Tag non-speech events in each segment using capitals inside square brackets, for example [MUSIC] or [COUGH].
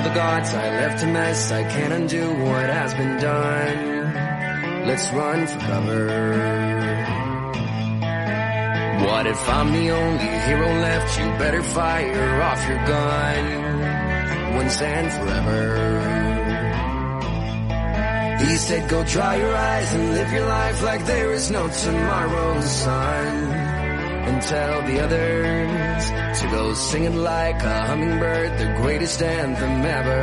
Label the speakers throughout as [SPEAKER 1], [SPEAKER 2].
[SPEAKER 1] tell the gods I left a mess. I can't undo what has been done. Let's run for cover. What if I'm the only hero left? You better fire off your gun once and forever. He said, go dry your eyes and live your life like there is no tomorrow, son. And tell the others to go singing like a hummingbird, the greatest anthem ever.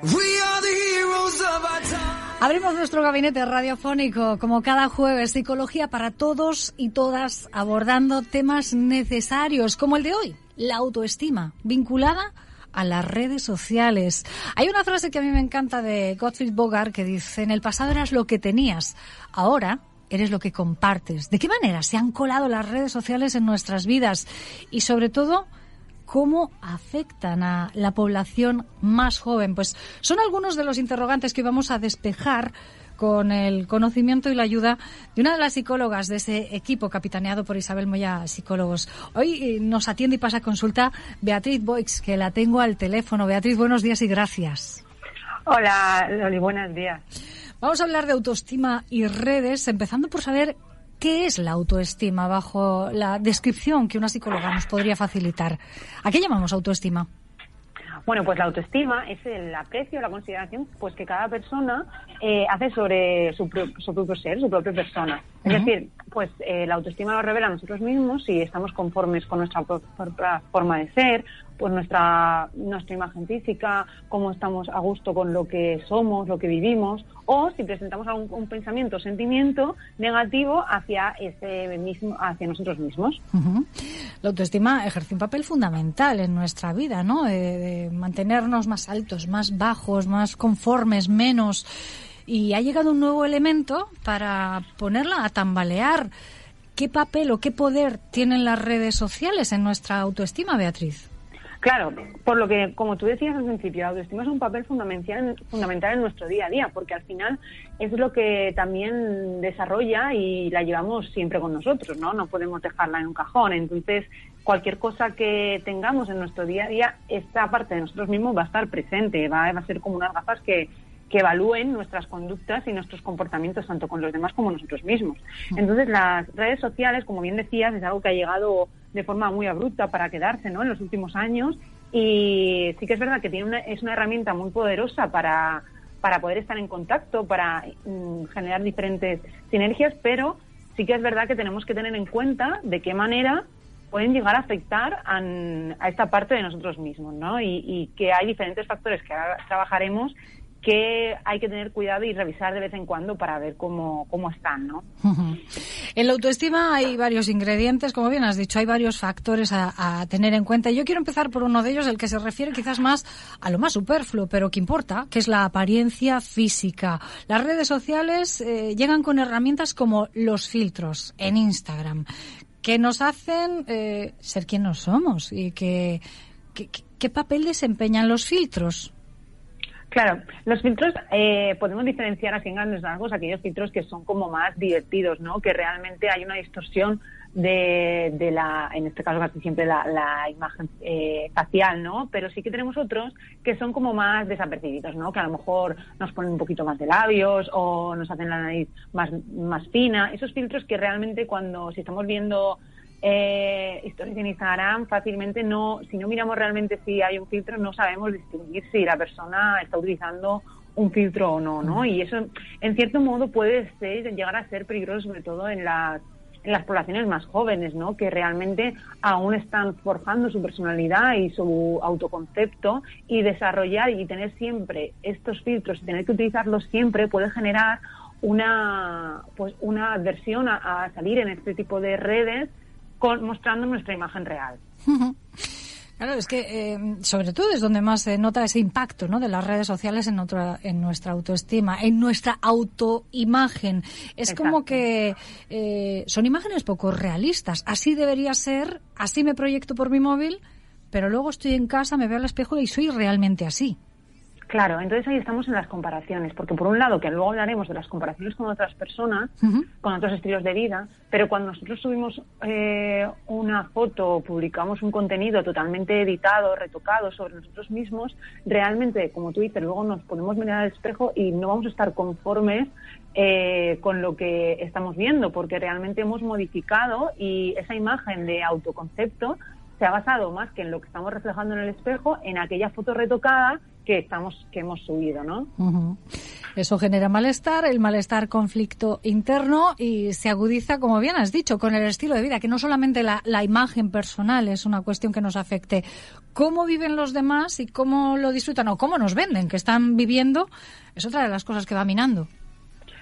[SPEAKER 1] We are the heroes of our time.
[SPEAKER 2] Abrimos nuestro gabinete radiofónico, como cada jueves, psicología para todos y todas, abordando temas necesarios, como el de hoy, la autoestima, vinculada a las redes sociales. Hay una frase que a mí me encanta de Gottfried Bogart que dice, en el pasado eras lo que tenías, ahora eres lo que compartes. ¿De qué manera se han colado las redes sociales en nuestras vidas? Y sobre todo, ¿cómo afectan a la población más joven? Pues son algunos de los interrogantes que vamos a despejar con el conocimiento y la ayuda de una de las psicólogas de ese equipo capitaneado por Isabel Moya Psicólogos. Hoy eh, nos atiende y pasa consulta Beatriz Boix, que la tengo al teléfono. Beatriz, buenos días y gracias.
[SPEAKER 3] Hola, Loli, buenos días.
[SPEAKER 2] Vamos a hablar de autoestima y redes, empezando por saber qué es la autoestima bajo la descripción que una psicóloga nos podría facilitar. ¿A qué llamamos autoestima?
[SPEAKER 3] Bueno, pues la autoestima es el aprecio, la consideración pues que cada persona eh, hace sobre su, su, propio ser, su propia persona. Es decir, pues eh, la autoestima lo revela a nosotros mismos si estamos conformes con nuestra propia forma de ser, pues nuestra, nuestra imagen física, cómo estamos a gusto con lo que somos, lo que vivimos, o si presentamos algún pensamiento sentimiento negativo hacia ese mismo, hacia nosotros mismos.
[SPEAKER 2] La autoestima ejerce un papel fundamental en nuestra vida, ¿no? de mantenernos más altos, más bajos, más conformes, menos. Y ha llegado un nuevo elemento para ponerla a tambalear. ¿Qué papel o qué poder tienen las redes sociales en nuestra autoestima, Beatriz?
[SPEAKER 3] Claro, por lo que, como tú decías al principio, la autoestima es un papel fundamental, fundamental en nuestro día a día, porque al final es lo que también desarrolla y la llevamos siempre con nosotros, ¿no? No podemos dejarla en un cajón. Entonces, cualquier cosa que tengamos en nuestro día a día, esta parte de nosotros mismos va a estar presente, va, va a ser como unas gafas que, que evalúen nuestras conductas y nuestros comportamientos tanto con los demás como nosotros mismos. Entonces, las redes sociales, como bien decías, es algo que ha llegado de forma muy abrupta para quedarse ¿no? en los últimos años y sí que es verdad que tiene una, es una herramienta muy poderosa para, para poder estar en contacto, para mm, generar diferentes sinergias, pero sí que es verdad que tenemos que tener en cuenta de qué manera pueden llegar a afectar a, a esta parte de nosotros mismos, ¿no? Y, que hay diferentes factores que trabajaremos que hay que tener cuidado y revisar de vez en cuando para ver cómo, cómo están, ¿no?
[SPEAKER 2] En la autoestima hay varios ingredientes, como bien has dicho, hay varios factores a, tener en cuenta. Yo quiero empezar por uno de ellos, el que se refiere quizás más a lo más superfluo, pero que importa, que es la apariencia física. Las redes sociales eh, llegan con herramientas como los filtros en Instagram, que nos hacen eh, ser quien no somos y que, ¿qué papel desempeñan los filtros?
[SPEAKER 3] Claro, los filtros eh, podemos diferenciar así en grandes rasgos aquellos filtros que son como más divertidos, ¿no? Que realmente hay una distorsión de, de la, en este caso casi siempre la, la imagen eh, facial, ¿no? Pero sí que tenemos otros que son como más desapercibidos, ¿no? Que a lo mejor nos ponen un poquito más de labios o nos hacen la nariz más, más fina. Esos filtros que realmente cuando, si estamos viendo eh, historias en Instagram fácilmente no, si no miramos realmente si hay un filtro, no sabemos distinguir si la persona está utilizando un filtro o no, ¿no? Y eso, en cierto modo, puede llegar a ser peligroso, sobre todo en las, en poblaciones más jóvenes, ¿no? Que realmente aún están forjando su personalidad y su autoconcepto y desarrollar y tener siempre estos filtros y tener que utilizarlos siempre puede generar una, pues, una adversión a, a salir en este tipo de redes con, mostrando nuestra imagen real. [LAUGHS]
[SPEAKER 2] Claro, es que eh, sobre todo es donde más se nota ese impacto ¿no? de las redes sociales en, otra, en nuestra autoestima, en nuestra autoimagen. Es Exacto. como que eh, son imágenes poco realistas. Así debería ser, así me proyecto por mi móvil, pero luego estoy en casa, me veo al espejo y soy realmente así.
[SPEAKER 3] Claro, entonces ahí estamos en las comparaciones, porque por un lado, que luego hablaremos de las comparaciones con otras personas, con otros estilos de vida, pero cuando nosotros subimos eh, una foto o publicamos un contenido totalmente editado, retocado sobre nosotros mismos, realmente, como tú dices, luego nos podemos mirar al espejo y no vamos a estar conformes eh, con lo que estamos viendo, porque realmente hemos modificado y esa imagen de autoconcepto se ha basado más que en lo que estamos reflejando en el espejo, en aquella foto retocada que estamos que hemos subido, ¿no?
[SPEAKER 2] Eso genera malestar, el malestar conflicto interno y se agudiza, como bien has dicho, con el estilo de vida, que no solamente la, la imagen personal es una cuestión que nos afecte, cómo viven los demás y cómo lo disfrutan o cómo nos venden, que están viviendo, es otra de las cosas que va minando.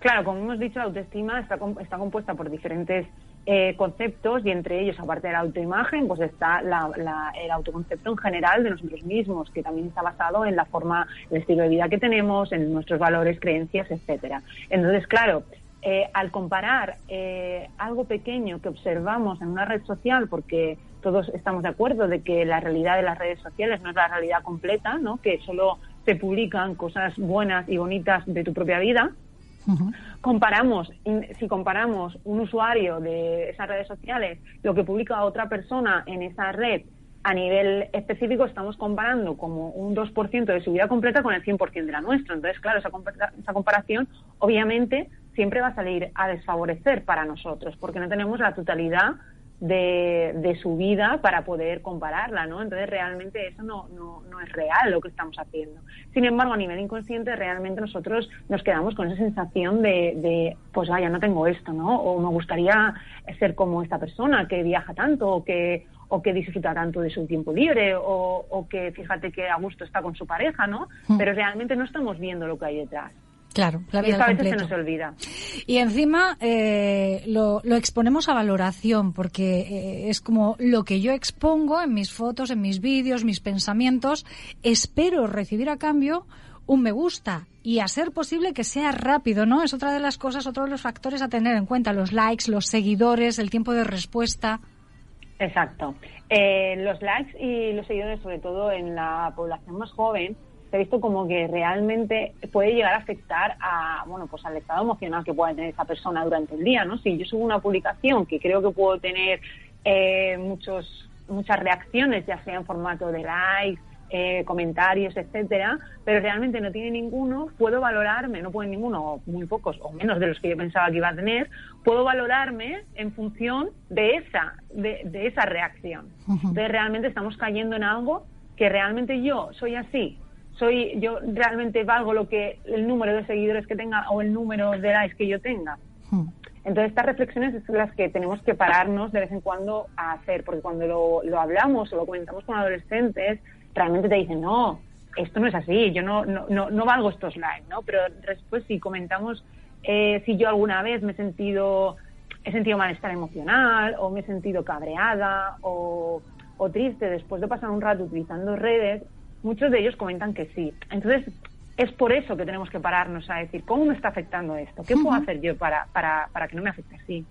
[SPEAKER 3] Claro, como hemos dicho, la autoestima está, está compuesta por diferentes eh, conceptos y entre ellos, aparte de la autoimagen, pues está el autoconcepto en general de nosotros mismos, que también está basado en la forma, el estilo de vida que tenemos, en nuestros valores, creencias, etcétera. Entonces, claro, eh, al comparar eh, algo pequeño que observamos en una red social, porque todos estamos de acuerdo de que la realidad de las redes sociales no es la realidad completa, ¿no? que solo se publican cosas buenas y bonitas de tu propia vida, Comparamos, si comparamos un usuario de esas redes sociales, lo que publica otra persona en esa red a nivel específico, estamos comparando como un 2% de su vida completa con el 100% de la nuestra. Entonces, claro, esa, esa comparación obviamente siempre va a salir a desfavorecer para nosotros, porque no tenemos la totalidad de, su vida para poder compararla, ¿no? Entonces realmente eso no, no, no, es real lo que estamos haciendo. Sin embargo, a nivel inconsciente realmente nosotros nos quedamos con esa sensación de, de, pues vaya, no tengo esto, ¿no? O me gustaría ser como esta persona que viaja tanto o que o que disfruta tanto de su tiempo libre o, o que fíjate que a gusto está con su pareja, ¿no? Mm. Pero realmente no estamos viendo lo que hay detrás.
[SPEAKER 2] Claro,
[SPEAKER 3] la vida y a veces se nos olvida.
[SPEAKER 2] Y encima eh, lo, lo, exponemos a valoración, porque eh, es como lo que yo expongo en mis fotos, en mis vídeos, mis pensamientos, espero recibir a cambio un me gusta y a ser posible que sea rápido, ¿no? Es otra de las cosas, otro de los factores a tener en cuenta, los likes, los seguidores, el tiempo de respuesta.
[SPEAKER 3] Exacto. Eh, los likes y los seguidores, sobre todo en la población más joven, se ha visto como que realmente puede llegar a afectar a, bueno, pues al estado emocional que pueda tener esa persona durante el día, ¿no? Si yo subo una publicación que creo que puedo tener eh, muchos, muchas reacciones, ya sea en formato de likes, eh, comentarios, etcétera, pero realmente no tiene ninguno, puedo valorarme, no puede ninguno, o muy pocos, o menos de los que yo pensaba que iba a tener, puedo valorarme en función de esa, de, de esa reacción. Entonces realmente estamos cayendo en algo que realmente yo soy así soy yo realmente valgo lo que el número de seguidores que tenga o el número de likes que yo tenga. Hmm. Entonces estas reflexiones son las que tenemos que pararnos de vez en cuando a hacer, porque cuando lo, lo hablamos o lo comentamos con adolescentes, realmente te dicen, no, esto no es así, yo no, no, no, valgo estos likes, ¿no? Pero después si comentamos eh, si yo alguna vez me he sentido, he sentido malestar emocional o me he sentido cabreada o, o triste después de pasar un rato utilizando redes, muchos de ellos comentan que sí. Entonces, es por eso que tenemos que pararnos a decir, ¿cómo me está afectando esto? ¿Qué puedo hacer yo para, para, para que no me afecte así?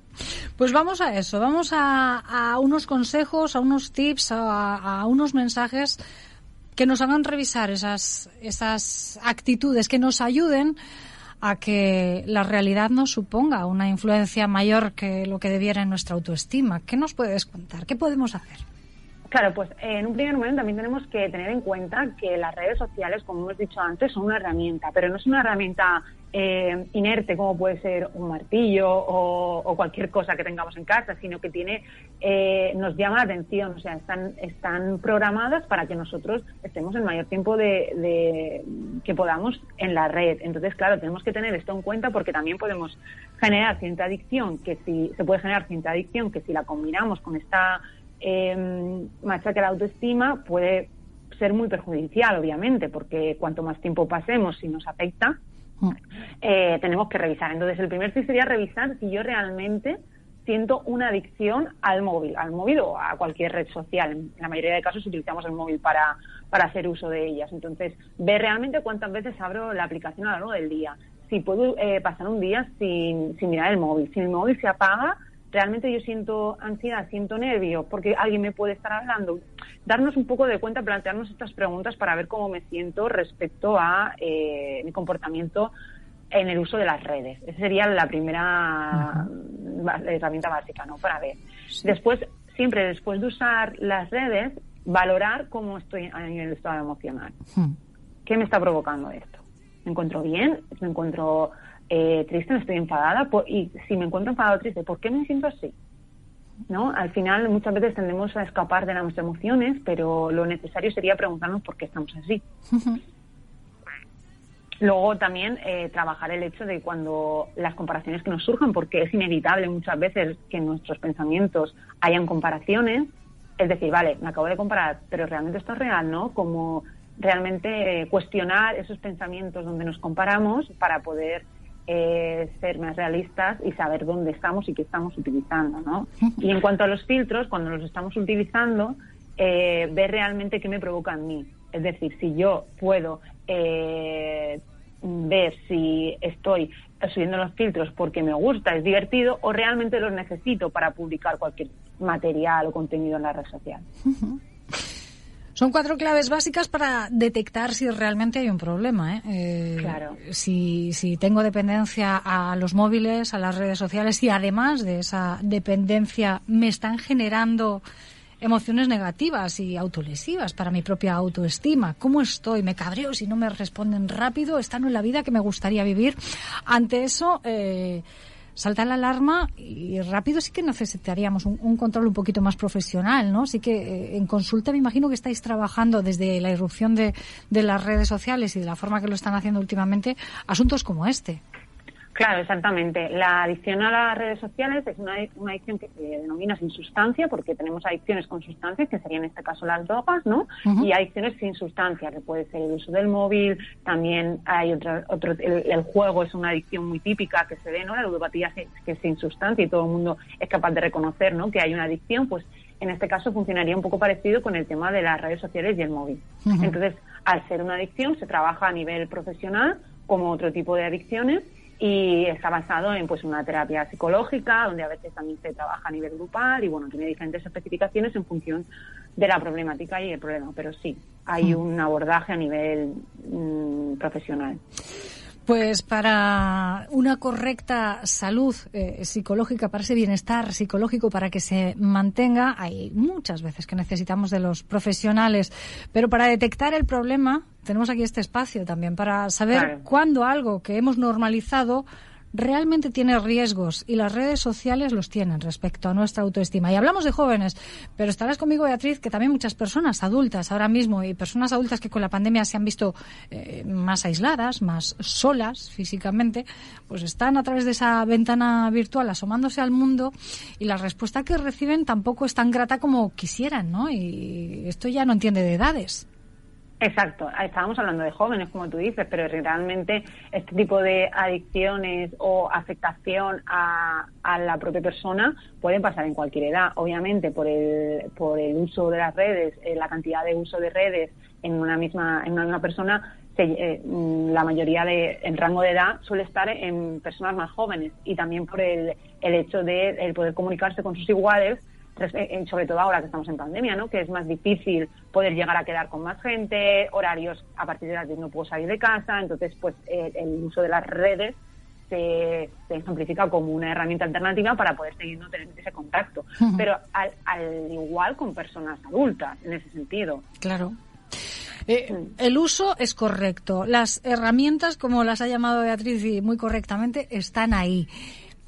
[SPEAKER 2] Pues vamos a eso, vamos a, a unos consejos, a unos tips, a, a, unos mensajes que nos hagan revisar esas, esas actitudes, que nos ayuden a que la realidad nos suponga una influencia mayor que lo que debiera en nuestra autoestima. ¿Qué nos puedes contar? ¿Qué podemos hacer?
[SPEAKER 3] Claro, pues en un primer momento también tenemos que tener en cuenta que las redes sociales, como hemos dicho antes, son una herramienta, pero no es una herramienta eh, inerte como puede ser un martillo o, cualquier cosa que tengamos en casa, sino que tiene, eh, nos llama la atención, o sea, están, están programadas para que nosotros estemos el mayor tiempo de, que podamos en la red. Entonces, claro, tenemos que tener esto en cuenta porque también podemos generar cierta adicción, que si se puede generar cierta adicción, que si la combinamos con esta eh, machaca la autoestima puede ser muy perjudicial, obviamente, porque cuanto más tiempo pasemos, si nos afecta, mm. eh, tenemos que revisar. Entonces, el primer tip sería revisar si yo realmente siento una adicción al móvil, al móvil o a cualquier red social. En la mayoría de casos utilizamos el móvil para, para hacer uso de ellas. Entonces, ver realmente cuántas veces abro la aplicación a lo largo del día. Si puedo eh, pasar un día sin, sin mirar el móvil. Si mi móvil se apaga, realmente yo siento ansiedad, siento nervio, porque alguien me puede estar hablando. Darnos un poco de cuenta, plantearnos estas preguntas para ver cómo me siento respecto a eh, mi comportamiento en el uso de las redes. Esa sería la primera herramienta básica, ¿no? Para ver. Después, siempre después de usar las redes, valorar cómo estoy en el estado emocional. Hmm. ¿Qué me está provocando esto? ¿Me encuentro bien? ¿Me encuentro eh, triste? ¿Me estoy enfadada? Y si me encuentro enfadado o triste, ¿por qué me siento así? ¿No? Al final muchas veces tendemos a escapar de nuestras emociones, pero lo necesario sería preguntarnos por qué estamos así. [LAUGHS] Luego también eh, trabajar el hecho de cuando las comparaciones que nos surjan, porque es inevitable muchas veces que en nuestros pensamientos hayan comparaciones, es decir, vale, me acabo de comparar, pero realmente esto es real, ¿no? Como realmente eh, cuestionar esos pensamientos donde nos comparamos para poder eh, ser más realistas y saber dónde estamos y qué estamos utilizando, ¿no? [LAUGHS] Y en cuanto a los filtros, cuando los estamos utilizando, eh, ver realmente qué me provoca en mí. Es decir, si yo puedo eh, ver si estoy subiendo los filtros porque me gusta, es divertido, o realmente los necesito para publicar cualquier material o contenido en la red social.
[SPEAKER 2] Son cuatro claves básicas para detectar si realmente hay un problema. ¿eh? eh
[SPEAKER 3] claro.
[SPEAKER 2] Si, si tengo dependencia a los móviles, a las redes sociales y además de esa dependencia me están generando emociones negativas y autolesivas para mi propia autoestima. ¿Cómo estoy? ¿Me cabreo si no me responden rápido? ¿Está no en la vida que me gustaría vivir? Ante eso, eh, salta la alarma y rápido sí que necesitaríamos un, control un poquito más profesional, ¿no? Sí que eh, en consulta me imagino que estáis trabajando desde la irrupción de, de las redes sociales y de la forma que lo están haciendo últimamente asuntos como este.
[SPEAKER 3] Claro, exactamente. La adicción a las redes sociales es una, adicción que se denomina sin sustancia, porque tenemos adicciones con sustancias, que serían en este caso las drogas, ¿no? Y adicciones sin sustancia, que puede ser el uso del móvil, también hay otro, otro el, juego es una adicción muy típica que se ve, ¿no? La ludopatía que es sin sustancia y todo el mundo es capaz de reconocer, ¿no? Que hay una adicción, pues en este caso funcionaría un poco parecido con el tema de las redes sociales y el móvil. Entonces, al ser una adicción, se trabaja a nivel profesional como otro tipo de adicciones y está basado en pues una terapia psicológica donde a veces también se trabaja a nivel grupal y bueno tiene diferentes especificaciones en función de la problemática y el problema pero sí hay hmm. un abordaje a nivel mm, profesional
[SPEAKER 2] pues para una correcta salud eh, psicológica, para ese bienestar psicológico, para que se mantenga, hay muchas veces que necesitamos de los profesionales, pero para detectar el problema tenemos aquí este espacio también para saber cuándo algo que hemos normalizado realmente tiene riesgos y las redes sociales los tienen respecto a nuestra autoestima. Y hablamos de jóvenes, pero estarás conmigo, Beatriz, que también muchas personas adultas ahora mismo y personas adultas que con la pandemia se han visto eh, más aisladas, más solas físicamente, pues están a través de esa ventana virtual asomándose al mundo y la respuesta que reciben tampoco es tan grata como quisieran, ¿no? Y esto ya no entiende de edades.
[SPEAKER 3] Exacto, estábamos hablando de jóvenes, como tú dices, pero realmente este tipo de adicciones o afectación a, la propia persona pueden pasar en cualquier edad. Obviamente, por el, por el uso de las redes, eh, la cantidad de uso de redes en una misma, en una persona, eh, mm, la mayoría de, en rango de edad suele estar en personas más jóvenes y también por el, el hecho de el poder comunicarse con sus iguales sobre todo ahora que estamos en pandemia, ¿no? que es más difícil poder llegar a quedar con más gente, horarios a partir de las 10 no puedo salir de casa, entonces pues eh, el uso de las redes se, se, ejemplifica como una herramienta alternativa para poder seguir no tener ese contacto, pero al, igual con personas adultas en ese sentido.
[SPEAKER 2] Claro. Eh, el uso es correcto. Las herramientas, como las ha llamado Beatriz y muy correctamente, están ahí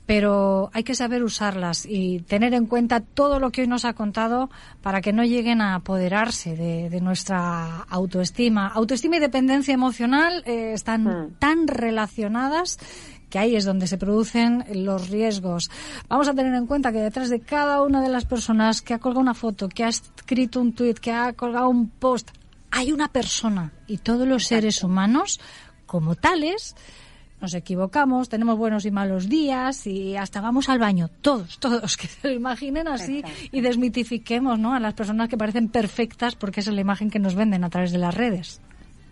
[SPEAKER 2] pero hay que saber usarlas y tener en cuenta todo lo que hoy nos ha contado para que no lleguen a apoderarse de, nuestra autoestima. Autoestima y dependencia emocional eh, están hmm. tan relacionadas que ahí es donde se producen los riesgos. Vamos a tener en cuenta que detrás de cada una de las personas que ha colgado una foto, que ha escrito un tweet, que ha colgado un post, hay una persona y todos los seres humanos como tales nos equivocamos, tenemos buenos y malos días y hasta vamos al baño, todos, todos, [LAUGHS] que se lo imaginen así y desmitifiquemos ¿no? a las personas que parecen perfectas porque esa es la imagen que nos venden a través de las redes.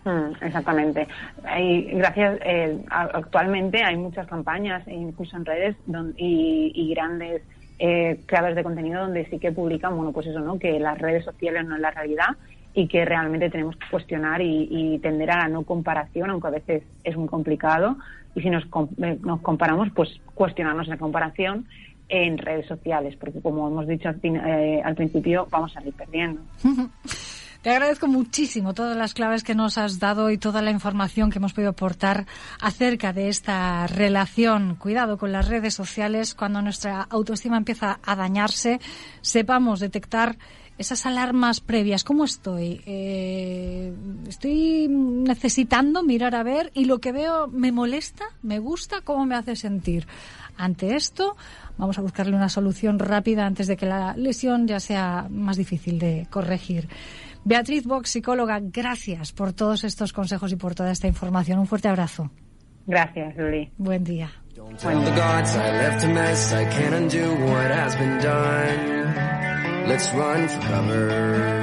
[SPEAKER 3] Mm, exactamente. Hay, gracias. Eh, actualmente hay muchas campañas, incluso en redes, y, grandes eh, creadores de contenido donde sí que publican, bueno, pues eso, ¿no? Que las redes sociales no es la realidad y que realmente tenemos que cuestionar y, tender a la no comparación, aunque a veces es muy complicado. Y si nos, eh, nos comparamos, pues cuestionarnos la comparación en redes sociales, porque como hemos dicho al, eh, al principio, vamos a ir perdiendo. [LAUGHS]
[SPEAKER 2] Te agradezco muchísimo todas las claves que nos has dado y toda la información que hemos podido aportar acerca de esta relación. Cuidado con las redes sociales. Cuando nuestra autoestima empieza a dañarse, sepamos detectar esas alarmas previas. ¿Cómo estoy? Eh, ¿Estoy necesitando mirar a ver y lo que veo me molesta? ¿Me gusta? ¿Cómo me hace sentir? Ante esto, vamos a buscarle una solución rápida antes de que la lesión ya sea más difícil de corregir. Beatriz Box, psicóloga, gracias por todos estos consejos y por toda esta información. Un fuerte abrazo.
[SPEAKER 3] Gracias, Luli.
[SPEAKER 2] Buen día.
[SPEAKER 1] Let's run for cover.